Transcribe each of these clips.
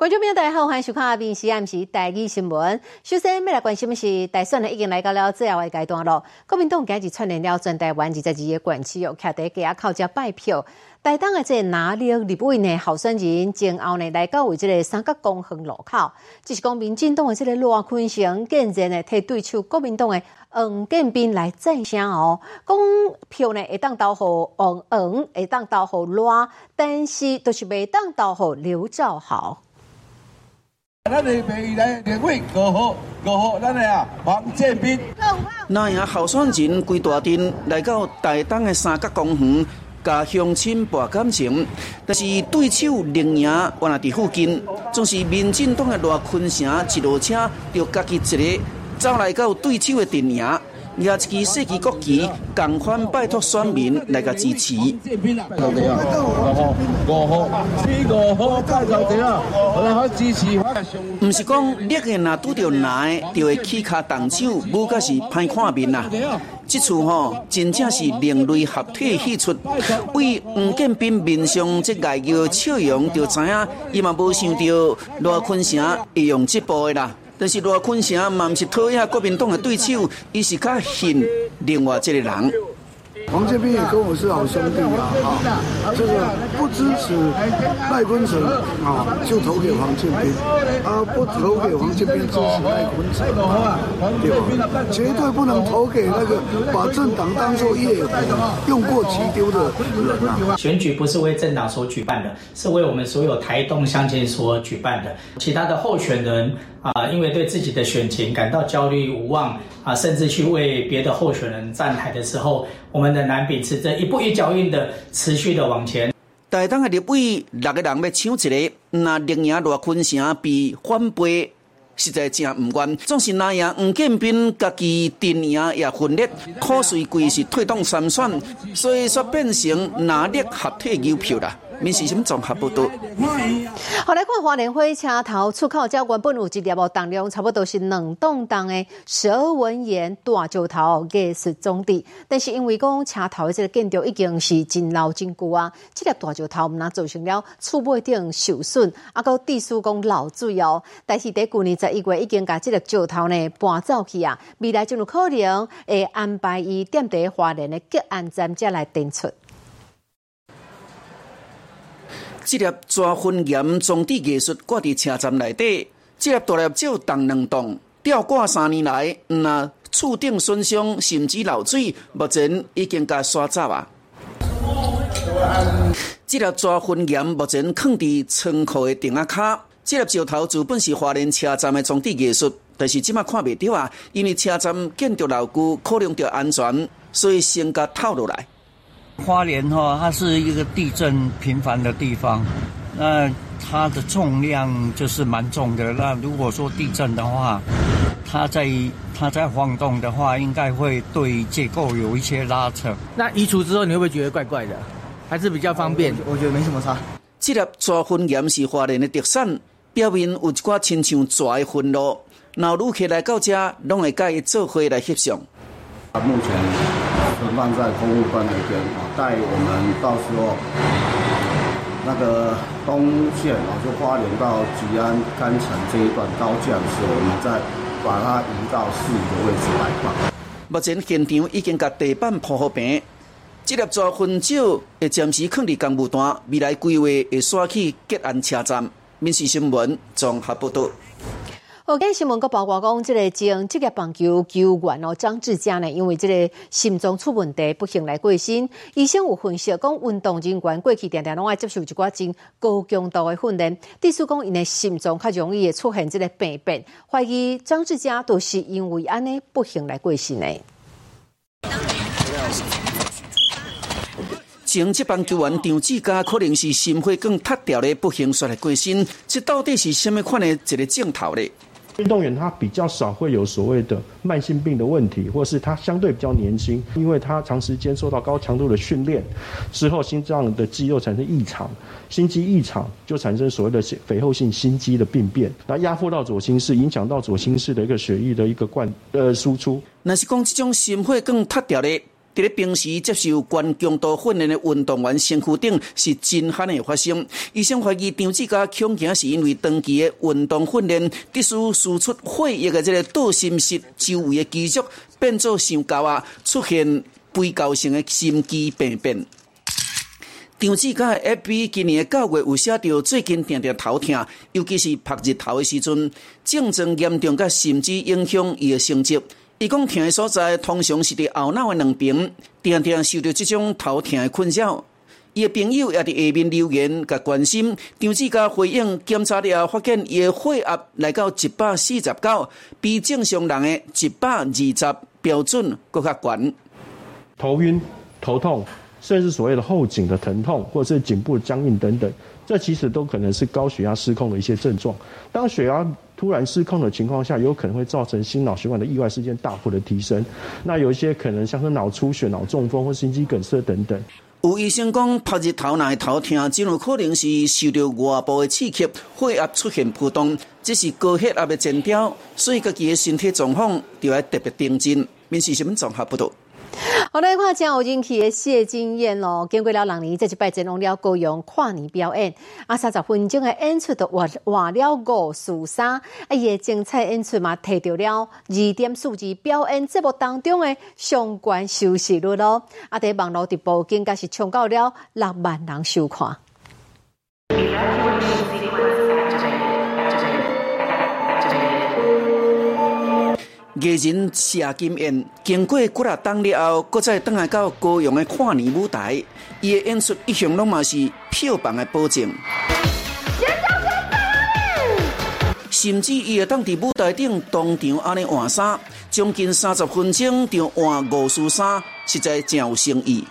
观众朋友大家好，欢迎收看《闽西 M 时台语新闻》。首先，要来关心的是，大选呢已经来到了最后的阶段了。国民党今日串联了全台湾二十二个县市，又徛在家靠家拜票。台党的这哪里立委呢？候选人前后呢来到为这个三角公园路口，只是讲民进党的这个罗坤成竟然呢替对手国民党的黄建斌来赞声哦，讲票呢会当投给黄黄，会当投给罗，但是都是未当投给刘兆豪。咱的名义来联会过好过好，咱的啊黄建斌。那也候选人规大阵来到台东的三角公园，甲乡亲博感情，但是对手林赢，原来伫附近，总是民进党的罗坤城一路车，就家己一个走来到对手的阵营。也一支世纪国旗，共款拜托选民来个支持。唔是讲烈个若拄着难嘅，就会起卡动手，无个是歹看面呐。这次吼，真正是另类合体戏出，为黄建斌面上这外叫笑容，就知影伊嘛无想到罗坤城会用这步的啦。但是罗坤城嘛，毋是讨厌国民党的对手，伊是较恨另外一个人。黄建斌也跟我是好兄弟啊，啊，这个不支持赖坤成啊，就投给黄建斌；啊，不投给黄建斌，支持赖坤成，对吧？绝对不能投给那个把政党当作业务、用过即丢的人啊！选举不是为政党所举办的，是为我们所有台东乡亲所举办的。其他的候选人啊，因为对自己的选情感到焦虑无望啊，甚至去为别的候选人站台的时候，我们的南秉持着一步一脚印的持续的往前。台东的立委六个人要抢一个，那另赢罗坤城被翻倍，实在真唔愿。总是那样，黄建斌家己阵营也分裂，可随贵是推动参选，所以说变成哪力合体邮票啦。民事什么综合报道。好来看花莲火车头出口交关本有一粒哦，重量差不多是两栋重的蛇纹岩大石头艺术总地，但是因为讲车头的这个建筑已经是真老真旧啊，这粒大石头毋那造成了厝尾顶受损，啊，个地书讲漏水哦。但是在去年十一月已经把这个石头呢搬走去啊，未来就有可能会安排伊踮伫花莲的吉安站再来展出。这粒抓分岩装置艺术挂伫车站内底，这粒大粒石重两栋，吊挂三年来，那厝顶损伤甚至漏水，目前已经甲刷走啊。这粒抓分岩目前放伫仓库的顶啊卡，这粒石头原本是华联车站的装置艺术，但是即马看袂到啊，因为车站建筑牢固，考量着安全，所以先甲透落来。花莲哈，它是一个地震频繁的地方，那它的重量就是蛮重的。那如果说地震的话，它在它在晃动的话，应该会对结构有一些拉扯。那移除之后，你会不会觉得怪怪的？还是比较方便？我觉得没什么差。这粒抓分岩是花莲的特产，表面有一寡亲像抓的分路，然后旅客来到这，拢会甲伊做伙来翕相。目前存放在公务馆那边啊，待我们到时候那个东线啊，就花莲到吉安、甘城这一段高架的时候，我们再把它移到适宜的位置摆放。目前现场已经甲地板铺好平，这粒抓分石会暂时放伫公务段，未来规划会刷去吉安车站。民事新闻综合报道。好，今新闻个报告讲，这个将职业棒球球员哦张志佳呢，因为这个心脏出问题，不幸来过身。医生有分析讲，运动人员过去常常拢爱接受一寡真高强度的训练，第四讲因的心脏较容易会出现这个病变，怀疑张志佳都是因为安尼不幸来过身的。前职棒球员张志佳可能是心血管塌掉的不幸来过身，这到底是什么款的一个镜头呢？运动员他比较少会有所谓的慢性病的问题，或是他相对比较年轻，因为他长时间受到高强度的训练之后，心脏的肌肉产生异常，心肌异常就产生所谓的肥厚性心肌的病变，那压迫到左心室，影响到左心室的一个血液的一个灌呃输出。那是讲这种心血更塌掉的，伫咧平时接受关强度训练的运动员身躯顶是真罕的发生。医生怀疑张志佳恐惊是因为长期的运动训练，特殊输出血液的这个导心室周围的肌肉变做伤高啊，出现背高性的心肌病变。张志佳的 FB 今年的九月有写到，最近常常头痛，尤其是晒日头的时阵，症状严重，甲甚至影响伊的成绩。伊讲痛的所在，通常是伫后脑的两边，常常受到这种头痛的困扰。伊的朋友也伫下面留言，甲关心。张志家回应检查了后，发现伊的血压来到一百四十九，比正常人的一百二十标准更较悬。头晕、头痛，甚至所谓的后颈的疼痛，或者是颈部僵硬等等，这其实都可能是高血压失控的一些症状。当血压突然失控的情况下，有可能会造成心脑血管的意外事件大幅的提升。那有一些可能像是脑出血、脑中风或心肌梗塞等等。有医生讲，拍日头来头痛，真有可能是受到外部的刺激，血压出现波动，这是高血压的前兆，所以家己的身体状况就要特别盯紧。面试新闻综合报道。好来看真有人气的谢金燕咯，经过了两年，这一摆阵容了高雄跨年表演，啊三十分钟的演出都换换了五四三，啊伊的精彩演出嘛，摕到了二点数字表演节目当中的相关收视率咯，啊在网络直播更加是冲到了六万人收看。艺人谢金燕经过几啊档了后，搁再倒来到高雄的跨年舞台，伊的演出一向拢嘛是票房的保证。甚至伊会当伫舞台顶当场安尼换衫，将近三十分钟就换五束衫，实在真有诚意。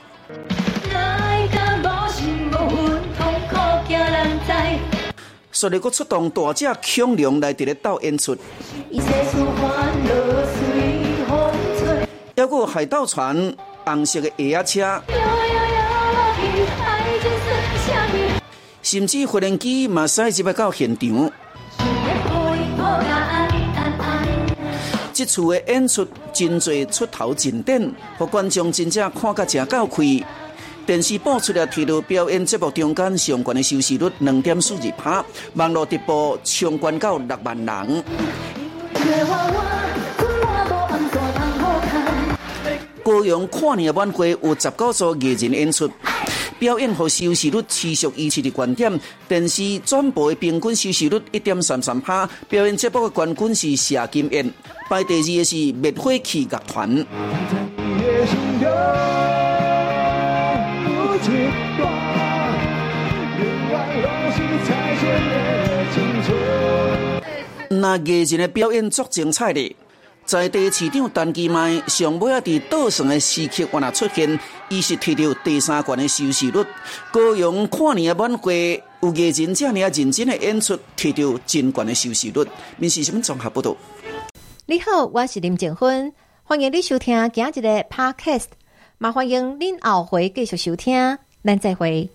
说你搁出动大只恐龙来伫咧斗演出。还有海盗船、红色的越野车，甚至无人机嘛驶入到现场。这次的演出真侪出头进展，互观众真正看甲真够开。电视播出了铁路表演节目中间相关的收视率两点四二趴，网络直播冲关到六万人。高雄跨年晚会有十九组艺人演出，表演和收视率持续一致的观点。电视转播的平均收视率一点三三趴，表演节目的冠军是谢金燕，排第二的是灭火器乐团。那艺人的表演足精彩的。在地市场单机卖上尾啊，伫岛上的时刻原来出现，伊是摕到第三关的收视率。高阳跨年晚会有艺人这样认真的演出，摕到真关的收视率。面试什么综合报道？你好，我是林静芬，欢迎你收听今日的 Podcast，麻烦迎您后回继续收听，咱再会。